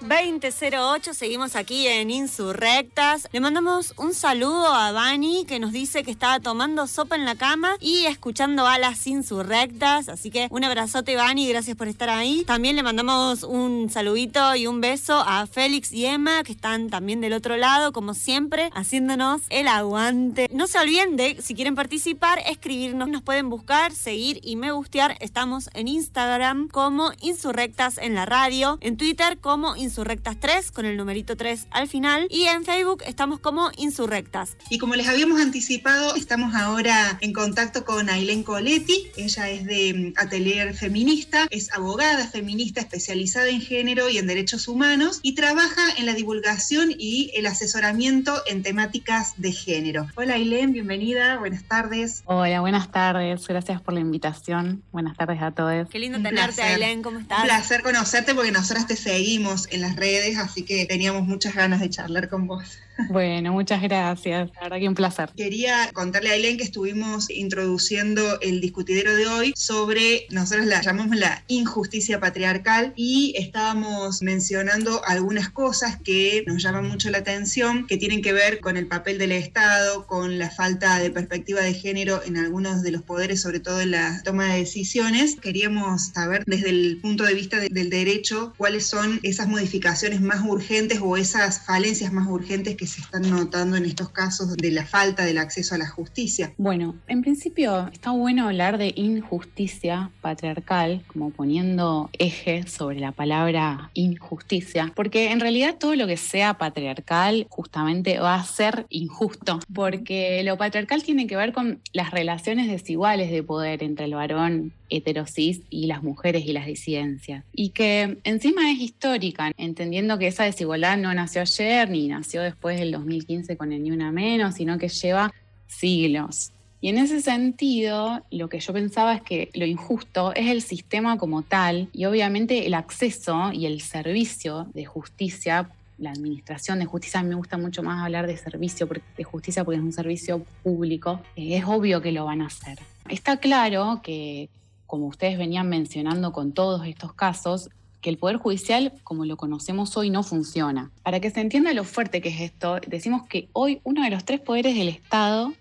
2008, seguimos aquí en Insurrectas. Le mandamos un saludo a Vani que nos dice que estaba tomando sopa en la cama y escuchando a las Insurrectas. Así que un abrazote, Vani, gracias por estar ahí. También le mandamos un saludito y un beso a Félix y Emma que están también del otro lado, como siempre, haciéndonos el aguante. No se olviden de, si quieren participar, escribirnos. Nos pueden buscar, seguir y me gustear. Estamos en Instagram como Insurrectas en la radio, en Twitter como Insurrectas 3 con el numerito 3 al final y en Facebook estamos como Insurrectas. Y como les habíamos anticipado, estamos ahora en contacto con Ailén Coletti. Ella es de mm, Atelier Feminista, es abogada feminista especializada en género y en derechos humanos y trabaja en la divulgación y el asesoramiento en temáticas de género. Hola Ailén, bienvenida, buenas tardes. Hola, buenas tardes, gracias por la invitación. Buenas tardes a todos. Qué lindo tenerte, Ailén, ¿cómo estás? Un placer conocerte porque nosotras te seguimos en las redes, así que teníamos muchas ganas de charlar con vos. Bueno, muchas gracias. La verdad que un placer. Quería contarle a Aileen que estuvimos introduciendo el discutidero de hoy sobre, nosotros la llamamos la injusticia patriarcal y estábamos mencionando algunas cosas que nos llaman mucho la atención, que tienen que ver con el papel del Estado, con la falta de perspectiva de género en algunos de los poderes, sobre todo en la toma de decisiones. Queríamos saber desde el punto de vista del derecho cuáles son esas modificaciones más urgentes o esas falencias más urgentes que se están notando en estos casos de la falta del acceso a la justicia? Bueno, en principio está bueno hablar de injusticia patriarcal, como poniendo eje sobre la palabra injusticia, porque en realidad todo lo que sea patriarcal justamente va a ser injusto, porque lo patriarcal tiene que ver con las relaciones desiguales de poder entre el varón heterosis y las mujeres y las disidencias. Y que encima es histórica, entendiendo que esa desigualdad no nació ayer ni nació después del 2015 con el Ni Una Menos, sino que lleva siglos. Y en ese sentido, lo que yo pensaba es que lo injusto es el sistema como tal y obviamente el acceso y el servicio de justicia la administración de justicia, a mí me gusta mucho más hablar de servicio de justicia porque es un servicio público, eh, es obvio que lo van a hacer. Está claro que como ustedes venían mencionando con todos estos casos, que el Poder Judicial, como lo conocemos hoy, no funciona. Para que se entienda lo fuerte que es esto, decimos que hoy uno de los tres poderes del Estado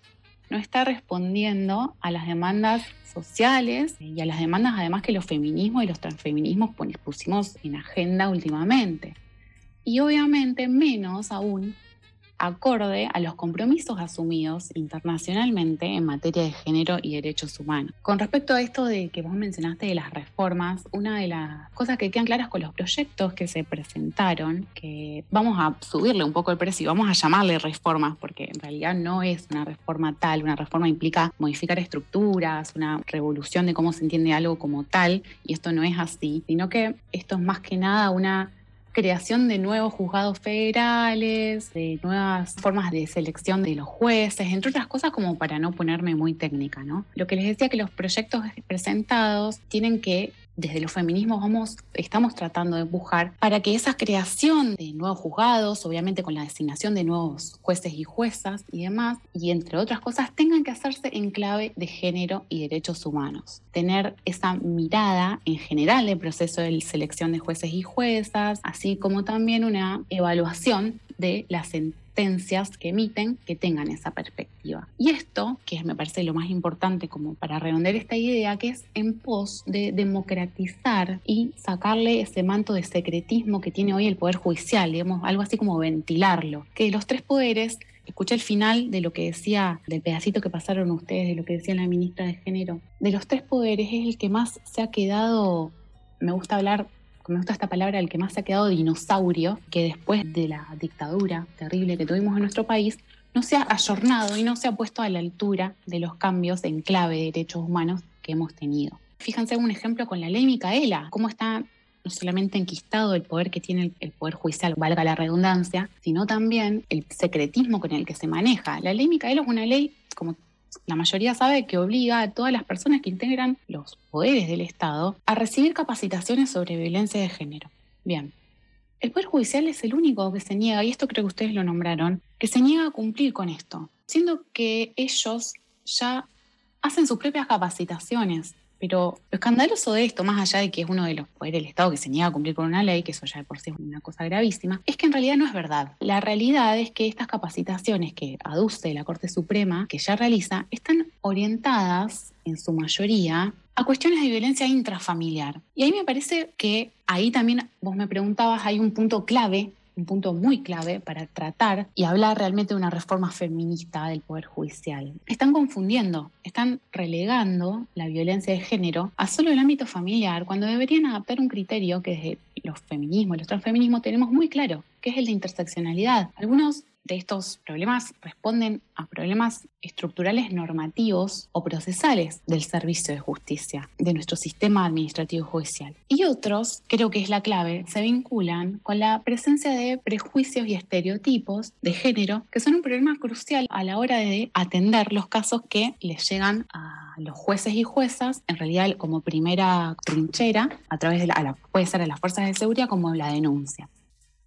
no está respondiendo a las demandas sociales y a las demandas además que los feminismos y los transfeminismos pusimos en agenda últimamente. Y obviamente menos aún acorde a los compromisos asumidos internacionalmente en materia de género y derechos humanos. Con respecto a esto de que vos mencionaste de las reformas, una de las cosas que quedan claras con los proyectos que se presentaron, que vamos a subirle un poco el precio y vamos a llamarle reformas, porque en realidad no es una reforma tal, una reforma implica modificar estructuras, una revolución de cómo se entiende algo como tal, y esto no es así, sino que esto es más que nada una creación de nuevos juzgados federales, de nuevas formas de selección de los jueces, entre otras cosas como para no ponerme muy técnica, ¿no? Lo que les decía que los proyectos presentados tienen que desde los feminismos vamos, estamos tratando de empujar para que esa creación de nuevos juzgados, obviamente con la designación de nuevos jueces y juezas y demás, y entre otras cosas, tengan que hacerse en clave de género y derechos humanos. Tener esa mirada en general del proceso de selección de jueces y juezas, así como también una evaluación de las sentencias que emiten que tengan esa perspectiva. Y esto, que me parece lo más importante como para redondear esta idea, que es en pos de democratizar y sacarle ese manto de secretismo que tiene hoy el Poder Judicial, digamos, algo así como ventilarlo, que los tres poderes escuché el final de lo que decía, del pedacito que pasaron ustedes, de lo que decía la ministra de Género. De los tres poderes es el que más se ha quedado, me gusta hablar me gusta esta palabra, el que más se ha quedado dinosaurio, que después de la dictadura terrible que tuvimos en nuestro país, no se ha ayornado y no se ha puesto a la altura de los cambios en clave de derechos humanos que hemos tenido. Fíjense un ejemplo con la ley Micaela, cómo está no solamente enquistado el poder que tiene el Poder Judicial, valga la redundancia, sino también el secretismo con el que se maneja. La ley Micaela es una ley, como la mayoría sabe que obliga a todas las personas que integran los poderes del Estado a recibir capacitaciones sobre violencia de género. Bien, el Poder Judicial es el único que se niega, y esto creo que ustedes lo nombraron, que se niega a cumplir con esto, siendo que ellos ya hacen sus propias capacitaciones Pero lo escandaloso de esto, más allá de que es uno de los poderes del Estado que se niega a cumplir con una ley, que eso ya de por sí es una cosa gravísima, es que en realidad no es verdad. La realidad es que estas capacitaciones que aduce la Corte Suprema, que ya realiza, están orientadas en su mayoría a cuestiones de violencia intrafamiliar. Y ahí me parece que ahí también vos me preguntabas, hay un punto clave un punto muy clave para tratar y hablar realmente de una reforma feminista del Poder Judicial. Están confundiendo, están relegando la violencia de género a solo el ámbito familiar, cuando deberían adaptar un criterio que desde los feminismos, los transfeminismos tenemos muy claro, que es el de interseccionalidad. Algunos de estos problemas responden a problemas estructurales normativos o procesales del servicio de justicia, de nuestro sistema administrativo judicial. Y otros, creo que es la clave, se vinculan con la presencia de prejuicios y estereotipos de género, que son un problema crucial a la hora de atender los casos que les llegan a los jueces y juezas, en realidad como primera trinchera, a través de la, puede ser a las fuerzas de seguridad como la denuncia.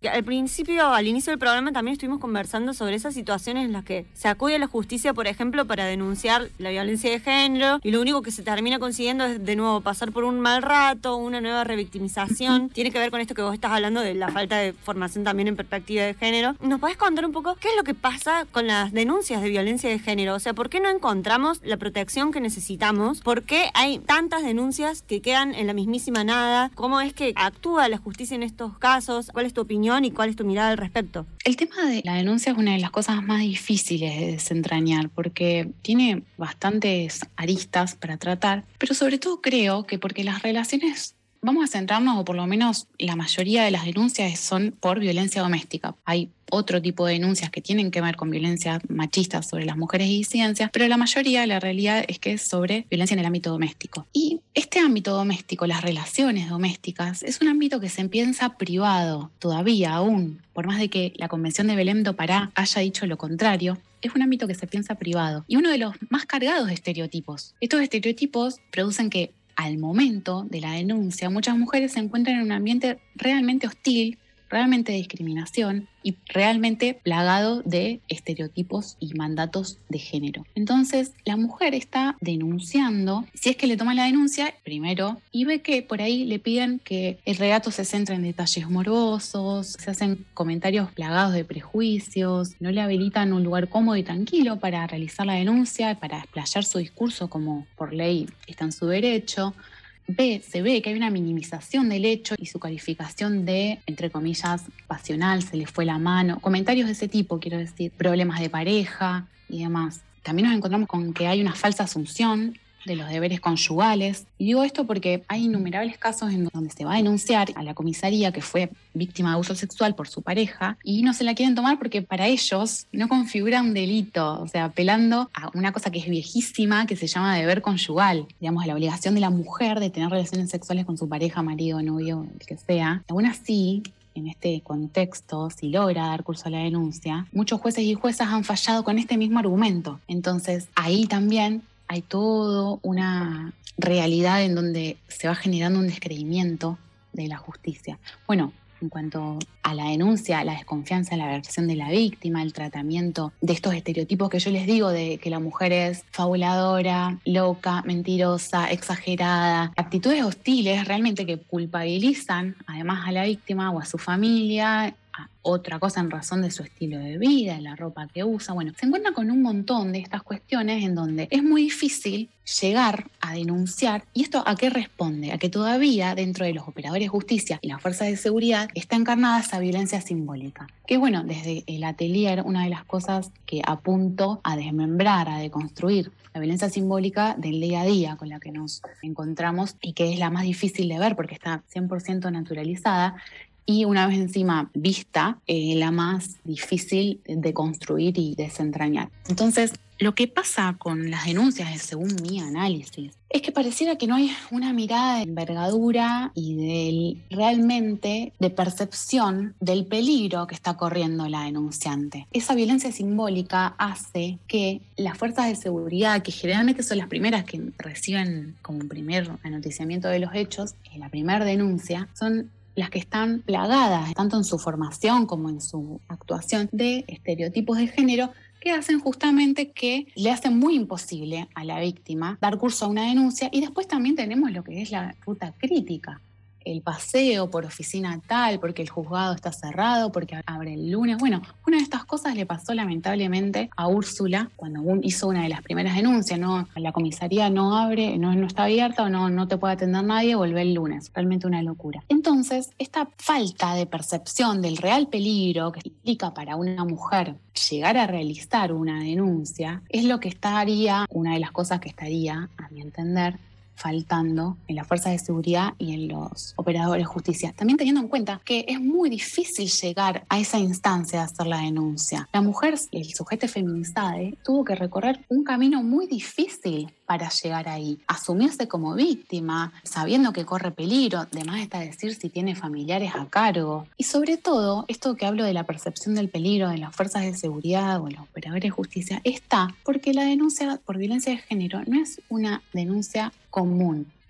Al principio, al inicio del programa, también estuvimos conversando sobre esas situaciones en las que se acude a la justicia, por ejemplo, para denunciar la violencia de género y lo único que se termina consiguiendo es de nuevo pasar por un mal rato, una nueva revictimización. Tiene que ver con esto que vos estás hablando de la falta de formación también en perspectiva de género. ¿Nos podés contar un poco qué es lo que pasa con las denuncias de violencia de género? O sea, ¿por qué no encontramos la protección que necesitamos? ¿Por qué hay tantas denuncias que quedan en la mismísima nada? ¿Cómo es que actúa la justicia en estos casos? ¿Cuál es tu opinión? Y cuál es tu mirada al respecto. El tema de la denuncia es una de las cosas más difíciles de desentrañar porque tiene bastantes aristas para tratar, pero sobre todo creo que porque las relaciones Vamos a centrarnos, o por lo menos la mayoría de las denuncias son por violencia doméstica. Hay otro tipo de denuncias que tienen que ver con violencia machista sobre las mujeres y disidencias, pero la mayoría, la realidad es que es sobre violencia en el ámbito doméstico. Y este ámbito doméstico, las relaciones domésticas, es un ámbito que se piensa privado todavía aún, por más de que la Convención de Belém do Pará haya dicho lo contrario, es un ámbito que se piensa privado y uno de los más cargados de estereotipos. Estos estereotipos producen que al momento de la denuncia, muchas mujeres se encuentran en un ambiente realmente hostil, realmente de discriminación y realmente plagado de estereotipos y mandatos de género. Entonces, la mujer está denunciando, si es que le toma la denuncia, primero, y ve que por ahí le piden que el relato se centre en detalles morbosos, se hacen comentarios plagados de prejuicios, no le habilitan un lugar cómodo y tranquilo para realizar la denuncia, para explayar su discurso como por ley está en su derecho ve, se ve que hay una minimización del hecho y su calificación de, entre comillas, pasional, se le fue la mano, comentarios de ese tipo, quiero decir, problemas de pareja y demás. También nos encontramos con que hay una falsa asunción de los deberes conyugales. Y digo esto porque hay innumerables casos en donde se va a denunciar a la comisaría que fue víctima de abuso sexual por su pareja y no se la quieren tomar porque para ellos no configura un delito, o sea, apelando a una cosa que es viejísima que se llama deber conyugal, digamos, la obligación de la mujer de tener relaciones sexuales con su pareja, marido, novio, el que sea. Aún así, en este contexto, si logra dar curso a la denuncia, muchos jueces y juezas han fallado con este mismo argumento. Entonces, ahí también hay todo una realidad en donde se va generando un descreimiento de la justicia. Bueno, en cuanto a la denuncia, la desconfianza la versión de la víctima, el tratamiento de estos estereotipos que yo les digo de que la mujer es fabuladora, loca, mentirosa, exagerada, actitudes hostiles realmente que culpabilizan además a la víctima o a su familia otra cosa en razón de su estilo de vida, la ropa que usa. Bueno, se encuentra con un montón de estas cuestiones en donde es muy difícil llegar a denunciar. ¿Y esto a qué responde? A que todavía dentro de los operadores de justicia y las fuerzas de seguridad está encarnada esa violencia simbólica. Que bueno, desde el atelier, una de las cosas que apunto a desmembrar, a deconstruir, la violencia simbólica del día a día con la que nos encontramos y que es la más difícil de ver porque está 100% naturalizada, y una vez encima vista, eh, la más difícil de construir y desentrañar. Entonces, lo que pasa con las denuncias, según mi análisis, es que pareciera que no hay una mirada de envergadura y de realmente de percepción del peligro que está corriendo la denunciante. Esa violencia simbólica hace que las fuerzas de seguridad, que generalmente son las primeras que reciben como primer anoticiamiento de los hechos, la primera denuncia, son las que están plagadas, tanto en su formación como en su actuación, de estereotipos de género que hacen justamente que le hacen muy imposible a la víctima dar curso a una denuncia. Y después también tenemos lo que es la ruta crítica el paseo por oficina tal, porque el juzgado está cerrado, porque abre el lunes. Bueno, una de estas cosas le pasó lamentablemente a Úrsula cuando hizo una de las primeras denuncias, ¿no? La comisaría no abre, no, está abierta o no, no te puede atender nadie, vuelve el lunes. Realmente una locura. Entonces, esta falta de percepción del real peligro que implica para una mujer llegar a realizar una denuncia es lo que estaría, una de las cosas que estaría, a mi entender, faltando en las fuerzas de seguridad y en los operadores de justicia. También teniendo en cuenta que es muy difícil llegar a esa instancia de hacer la denuncia. La mujer, el sujeto feminizado, tuvo que recorrer un camino muy difícil para llegar ahí. Asumirse como víctima, sabiendo que corre peligro, además está decir si tiene familiares a cargo. Y sobre todo, esto que hablo de la percepción del peligro de las fuerzas de seguridad o los operadores de justicia, está porque la denuncia por violencia de género no es una denuncia común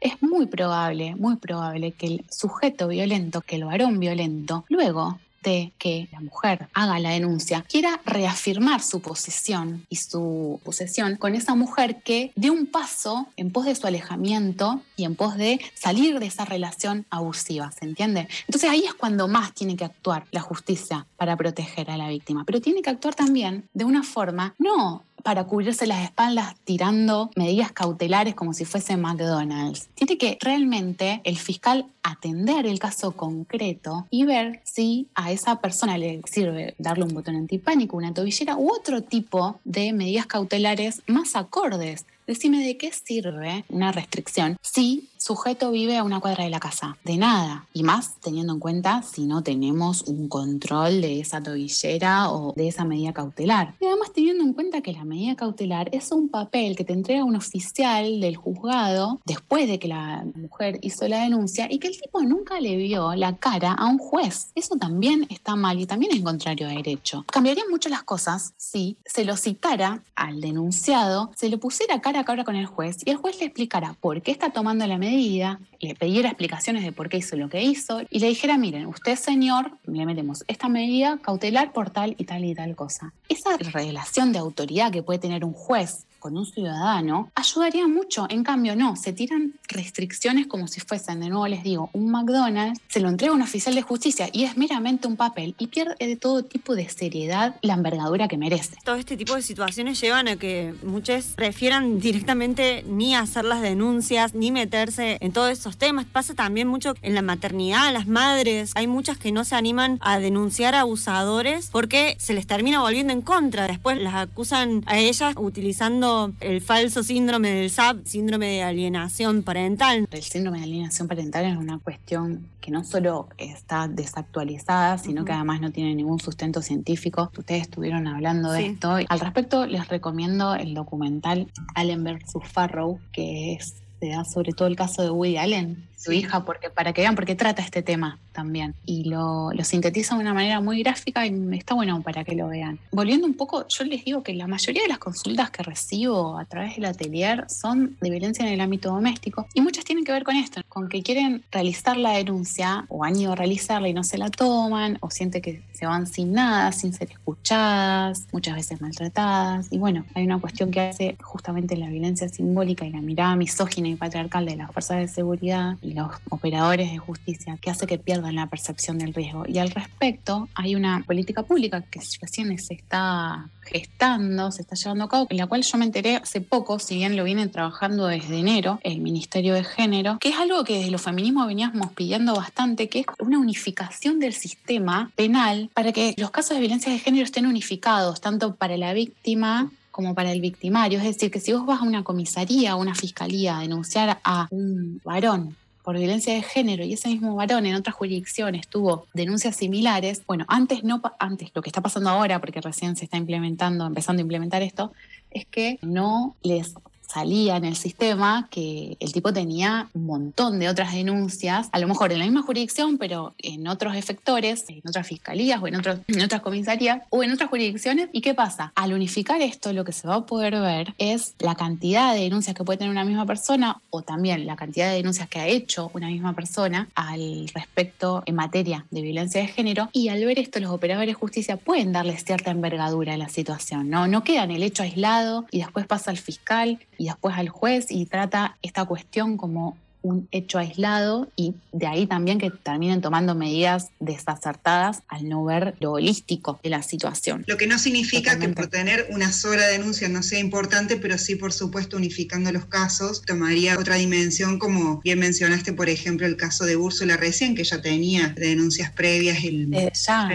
es muy probable, muy probable que el sujeto violento, que el varón violento, luego de que la mujer haga la denuncia, quiera reafirmar su posesión y su posesión con esa mujer que dio un paso en pos de su alejamiento y en pos de salir de esa relación abusiva, ¿se entiende? Entonces ahí es cuando más tiene que actuar la justicia para proteger a la víctima, pero tiene que actuar también de una forma no para cubrirse las espaldas tirando medidas cautelares como si fuese McDonald's. Tiene que realmente el fiscal atender el caso concreto y ver si a esa persona le sirve darle un botón antipánico, una tobillera u otro tipo de medidas cautelares más acordes. Decime de qué sirve una restricción si sujeto vive a una cuadra de la casa. De nada. Y más teniendo en cuenta si no tenemos un control de esa tobillera o de esa medida cautelar. Y además teniendo en cuenta que la medida cautelar es un papel que te entrega un oficial del juzgado después de que la mujer hizo la denuncia y que el tipo nunca le vio la cara a un juez. Eso también está mal y también es contrario a derecho. Cambiarían mucho las cosas si se lo citara al denunciado, se le pusiera cara a cara con el juez y el juez le explicara por qué está tomando la medida le pidiera explicaciones de por qué hizo lo que hizo y le dijera, miren, usted señor, le metemos esta medida cautelar por tal y tal y tal cosa. Esa relación de autoridad que puede tener un juez con un ciudadano, ayudaría mucho. En cambio, no, se tiran restricciones como si fuesen, de nuevo les digo, un McDonald's, se lo entrega un oficial de justicia y es meramente un papel y pierde de todo tipo de seriedad la envergadura que merece. Todo este tipo de situaciones llevan a que muchos prefieran directamente ni hacer las denuncias, ni meterse en todos esos temas. Pasa también mucho en la maternidad, las madres, hay muchas que no se animan a denunciar abusadores porque se les termina volviendo en contra. Después las acusan a ellas utilizando el falso síndrome del SAP, síndrome de alienación parental. El síndrome de alienación parental es una cuestión que no solo está desactualizada, sino que además no tiene ningún sustento científico. Ustedes estuvieron hablando de esto. Al respecto, les recomiendo el documental Allen vs. Farrow, que es se da sobre todo el caso de Woody Allen, su hija, porque, para que vean por qué trata este tema también. Y lo, lo, sintetiza de una manera muy gráfica y está bueno para que lo vean. Volviendo un poco, yo les digo que la mayoría de las consultas que recibo a través del atelier son de violencia en el ámbito doméstico y muchas tienen que ver con esto, con que quieren realizar la denuncia o han ido a realizarla y no se la toman o sienten que se van sin nada, sin ser escuchadas, muchas veces maltratadas. Y bueno, hay una cuestión que hace justamente la violencia simbólica y la mirada misógina y patriarcal de las fuerzas de seguridad los operadores de justicia que hace que pierdan la percepción del riesgo. Y al respecto, hay una política pública que recién se está gestando, se está llevando a cabo, en la cual yo me enteré hace poco, si bien lo vienen trabajando desde enero, el Ministerio de Género, que es algo que desde los feminismos veníamos pidiendo bastante, que es una unificación del sistema penal para que los casos de violencia de género estén unificados, tanto para la víctima como para el victimario. Es decir, que si vos vas a una comisaría o una fiscalía a denunciar a un varón por violencia de género y ese mismo varón en otras jurisdicciones tuvo denuncias similares, bueno, antes no antes lo que está pasando ahora porque recién se está implementando, empezando a implementar esto, es que no les salía en el sistema que el tipo tenía un montón de otras denuncias, a lo mejor en la misma jurisdicción, pero en otros efectores, en otras fiscalías o en, otros, en otras comisarías o en otras jurisdicciones. ¿Y qué pasa? Al unificar esto, lo que se va a poder ver es la cantidad de denuncias que puede tener una misma persona o también la cantidad de denuncias que ha hecho una misma persona al respecto en materia de violencia de género. Y al ver esto, los operadores de justicia pueden darle cierta envergadura a la situación. No, no queda en el hecho aislado y después pasa al fiscal y después al juez y trata esta cuestión como un hecho aislado y de ahí también que terminen tomando medidas desacertadas al no ver lo holístico de la situación. Lo que no significa que por tener una sola denuncia no sea importante, pero sí, por supuesto, unificando los casos, tomaría otra dimensión, como bien mencionaste, por ejemplo, el caso de Úrsula recién, que ya tenía denuncias previas el desde ya,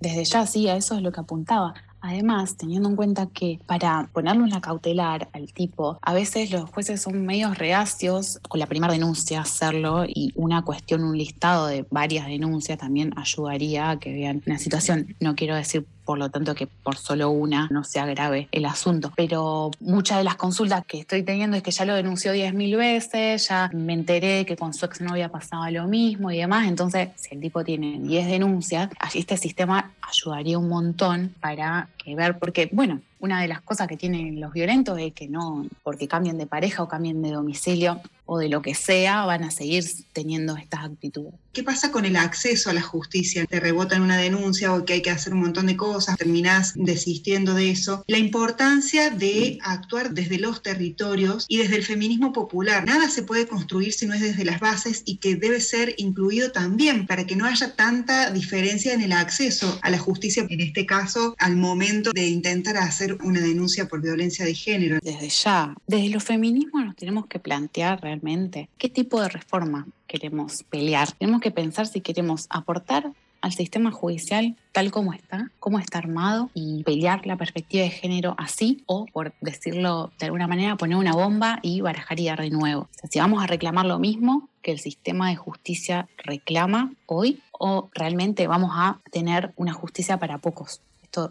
Desde ya, sí, a eso es lo que apuntaba. Además, teniendo en cuenta que para ponerle una cautelar al tipo, a veces los jueces son medios reacios con la primera denuncia hacerlo y una cuestión, un listado de varias denuncias también ayudaría a que vean una situación. No quiero decir por lo tanto que por solo una no se agrave el asunto. Pero muchas de las consultas que estoy teniendo es que ya lo denunció 10.000 veces, ya me enteré que con su ex había pasado lo mismo y demás, entonces si el tipo tiene 10 denuncias, este sistema ayudaría un montón para que ver, porque bueno, una de las cosas que tienen los violentos es que no, porque cambien de pareja o cambien de domicilio o de lo que sea, van a seguir teniendo estas actitudes. ¿Qué pasa con el acceso a la justicia? Te rebotan una denuncia o que hay que hacer un montón de cosas, terminás desistiendo de eso. La importancia de actuar desde los territorios y desde el feminismo popular. Nada se puede construir si no es desde las bases y que debe ser incluido también para que no haya tanta diferencia en el acceso a la justicia, en este caso, al momento de intentar hacer una denuncia por violencia de género. Desde ya, desde los feminismos nos tenemos que plantear realmente qué tipo de reforma queremos pelear. Tenemos que pensar si queremos aportar al sistema judicial tal como está, cómo está armado y pelear la perspectiva de género así o, por decirlo de alguna manera, poner una bomba y barajar y dar de nuevo. si vamos a reclamar lo mismo que el sistema de justicia reclama hoy o realmente vamos a tener una justicia para pocos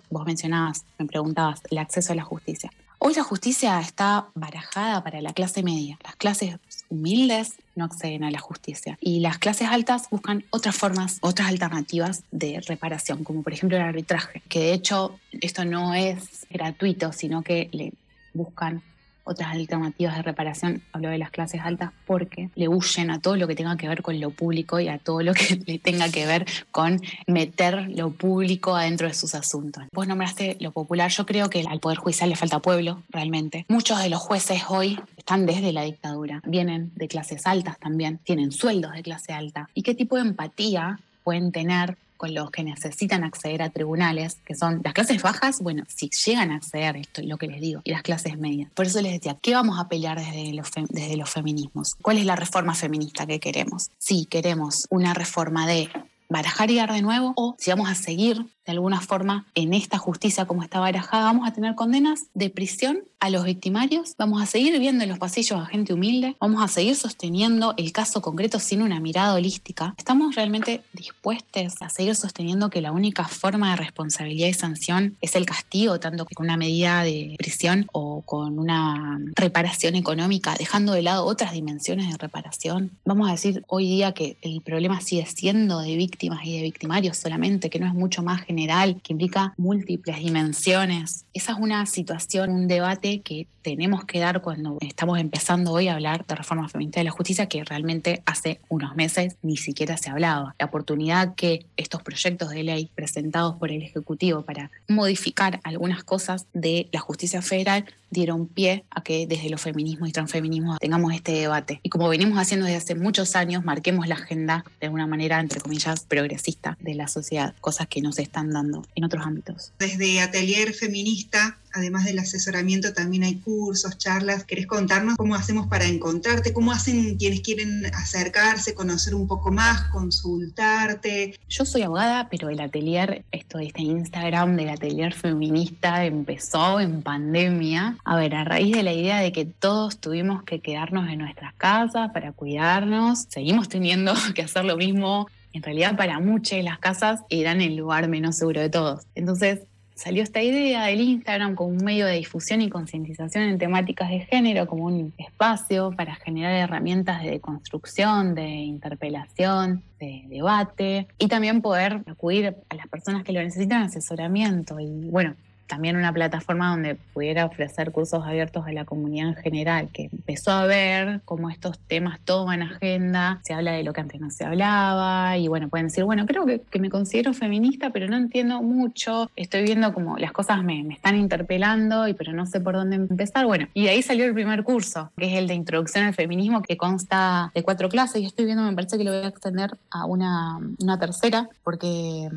vos mencionabas, me preguntabas, el acceso a la justicia. Hoy la justicia está barajada para la clase media. Las clases humildes no acceden a la justicia. Y las clases altas buscan otras formas, otras alternativas de reparación, como por ejemplo el arbitraje, que de hecho esto no es gratuito, sino que le buscan otras alternativas de reparación, hablo de las clases altas, porque le huyen a todo lo que tenga que ver con lo público y a todo lo que le tenga que ver con meter lo público adentro de sus asuntos. Vos nombraste lo popular, yo creo que al Poder Judicial le falta pueblo, realmente. Muchos de los jueces hoy están desde la dictadura, vienen de clases altas también, tienen sueldos de clase alta. ¿Y qué tipo de empatía pueden tener los que necesitan acceder a tribunales, que son las clases bajas, bueno, si llegan a acceder, esto es lo que les digo, y las clases medias. Por eso les decía, ¿qué vamos a pelear desde los, desde los feminismos? ¿Cuál es la reforma feminista que queremos? Si queremos una reforma de barajar y dar de nuevo, o si vamos a seguir de alguna forma en esta justicia como está barajada, vamos a tener condenas de prisión a los victimarios, vamos a seguir viendo en los pasillos a gente humilde, vamos a seguir sosteniendo el caso concreto sin una mirada holística. ¿Estamos realmente dispuestos a seguir sosteniendo que la única forma de responsabilidad y sanción es el castigo, tanto con una medida de prisión o con una reparación económica, dejando de lado otras dimensiones de reparación? Vamos a decir hoy día que el problema sigue siendo de víctimas y de victimarios solamente, que no es mucho más general, que implica múltiples dimensiones. Esa es una situación, un debate que tenemos que dar cuando estamos empezando hoy a hablar de reforma feminista de la justicia, que realmente hace unos meses ni siquiera se hablaba. La oportunidad que estos proyectos de ley presentados por el Ejecutivo para modificar algunas cosas de la justicia federal dieron pie a que desde los feminismos y transfeminismos tengamos este debate. Y como venimos haciendo desde hace muchos años, marquemos la agenda de alguna manera, entre comillas, progresista de la sociedad, cosas que nos están dando en otros ámbitos. Desde Atelier Feminista además del asesoramiento, también hay cursos, charlas. ¿Querés contarnos cómo hacemos para encontrarte? ¿Cómo hacen quienes quieren acercarse, conocer un poco más, consultarte? Yo soy abogada, pero el atelier, esto este Instagram del atelier feminista empezó en pandemia. A ver, a raíz de la idea de que todos tuvimos que quedarnos en nuestras casas para cuidarnos, seguimos teniendo que hacer lo mismo en realidad para muchas las casas eran el lugar menos seguro de todos. Entonces salió esta idea del Instagram como un medio de difusión y concientización en temáticas de género, como un espacio para generar herramientas de construcción, de interpelación, de debate y también poder acudir a las personas que lo necesitan asesoramiento. Y bueno, también una plataforma donde pudiera ofrecer cursos abiertos a la comunidad en general, que empezó a ver cómo estos temas toman agenda, se habla de lo que antes no se hablaba, y bueno, pueden decir, bueno, creo que, me considero feminista, pero no entiendo mucho, estoy viendo como las cosas me, me, están interpelando, y pero no sé por dónde empezar. Bueno, y de ahí salió el primer curso, que es el de introducción al feminismo, que consta de cuatro clases, y estoy viendo, me parece que lo voy a extender a una, una tercera, porque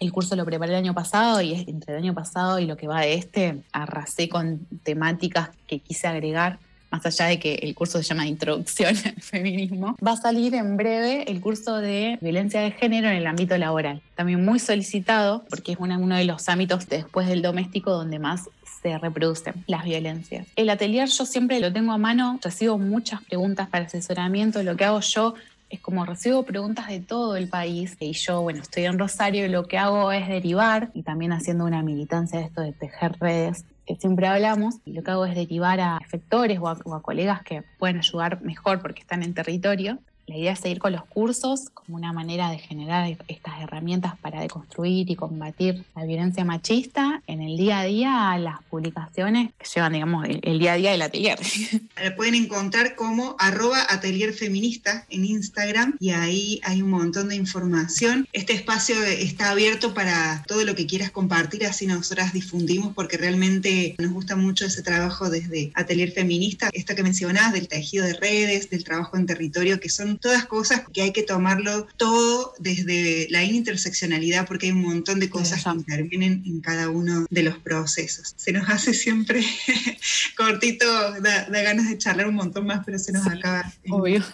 el curso lo preparé el año pasado y entre el año pasado y lo que va de este, arrasé con temáticas que quise agregar, más allá de que el curso se llama Introducción al Feminismo. Va a salir en breve el curso de violencia de género en el ámbito laboral. También muy solicitado porque es uno de los ámbitos después del doméstico donde más se reproducen las violencias. El atelier yo siempre lo tengo a mano, recibo muchas preguntas para asesoramiento, lo que hago yo es como recibo preguntas de todo el país y yo, bueno, estoy en Rosario y lo que hago es derivar y también haciendo una militancia de esto de tejer redes que siempre hablamos, y lo que hago es derivar a efectores o a, colegas que pueden ayudar mejor porque están en territorio la idea es seguir con los cursos como una manera de generar estas herramientas para deconstruir y combatir la violencia machista en el día a día, las publicaciones que llevan, digamos, el, día a día del atelier. La pueden encontrar como arroba atelier feminista en Instagram y ahí hay un montón de información. Este espacio está abierto para todo lo que quieras compartir, así nosotras difundimos porque realmente nos gusta mucho ese trabajo desde atelier feminista, esto que mencionabas del tejido de redes, del trabajo en territorio, que son todas cosas que hay que tomarlo todo desde la interseccionalidad porque hay un montón de cosas que intervienen en cada uno de los procesos. Se nos hace siempre cortito, da, ganas de charlar un montón más, pero se nos acaba. Obvio.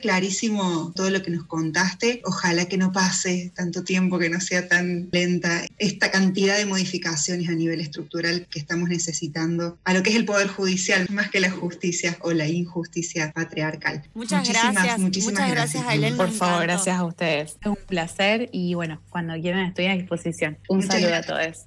clarísimo todo lo que nos contaste. Ojalá que no pase tanto tiempo, que no sea tan lenta esta cantidad de modificaciones a nivel estructural que estamos necesitando a lo que es el Poder Judicial, más que la justicia o la injusticia patriarcal. Muchas gracias Muchas gracias, a Por favor, gracias a ustedes. Es un placer y bueno, cuando quieran estoy a disposición. Un saludo a todos.